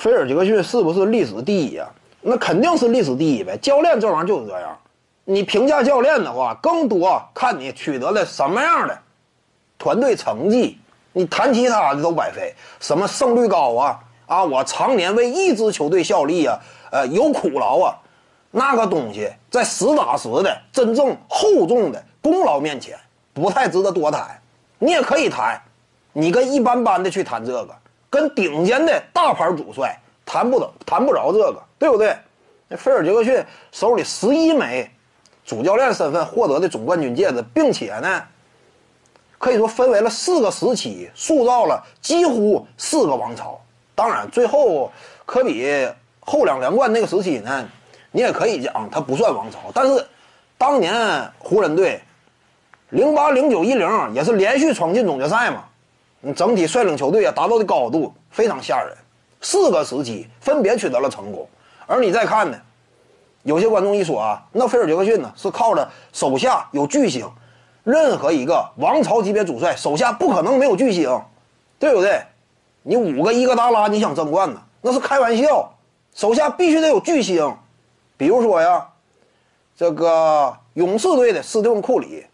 菲尔杰克逊是不是历史第一啊？那肯定是历史第一呗。教练这玩意儿就是这样，你评价教练的话，更多看你取得了什么样的团队成绩。你谈其他的都白费，什么胜率高啊啊！我常年为一支球队效力啊，呃，有苦劳啊，那个东西在实打实的、真正厚重的功劳面前，不太值得多谈。你也可以谈，你跟一般般的去谈这个，跟顶尖的大牌主帅谈不得，谈不着这个，对不对？那菲尔杰克逊手里十一枚主教练身份获得的总冠军戒指，并且呢。可以说分为了四个时期，塑造了几乎四个王朝。当然，最后科比后两连冠那个时期呢，你也可以讲他不算王朝。但是，当年湖人队零八、零九、一零也是连续闯进总决赛嘛，你整体率领球队啊达到的高度非常吓人。四个时期分别取得了成功，而你再看呢，有些观众一说啊，那菲尔杰克逊呢是靠着手下有巨星。任何一个王朝级别主帅手下不可能没有巨星，对不对？你五个伊戈达拉你想争冠呢？那是开玩笑，手下必须得有巨星。比如说呀，这个勇士队的斯蒂芬库里，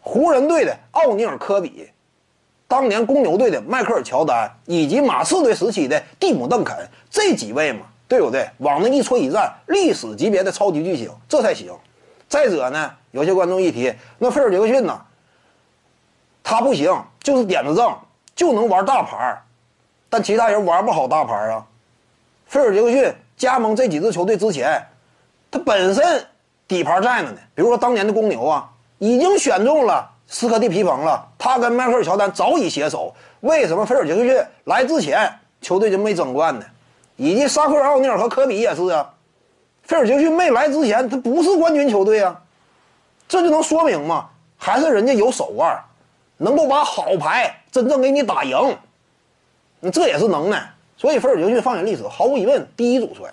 湖人队的奥尼尔科比，当年公牛队的迈克尔乔丹，以及马刺队时期的蒂姆邓肯这几位嘛，对不对？往那一戳一站，历史级别的超级巨星，这才行。再者呢，有些观众一提那菲尔杰克逊呢，他不行，就是点子正，就能玩大牌但其他人玩不好大牌啊。菲尔杰克逊加盟这几支球队之前，他本身底盘在那呢。比如说当年的公牛啊，已经选中了斯科蒂皮蓬了，他跟迈克尔乔丹早已携手。为什么菲尔杰克逊来之前球队就没争冠呢？以及沙克尔奥尼尔和科比也是啊。菲尔杰克逊没来之前，他不是冠军球队啊，这就能说明嘛，还是人家有手腕，能够把好牌真正给你打赢，那这也是能耐。所以菲尔杰克逊放眼历史，毫无疑问第一主帅。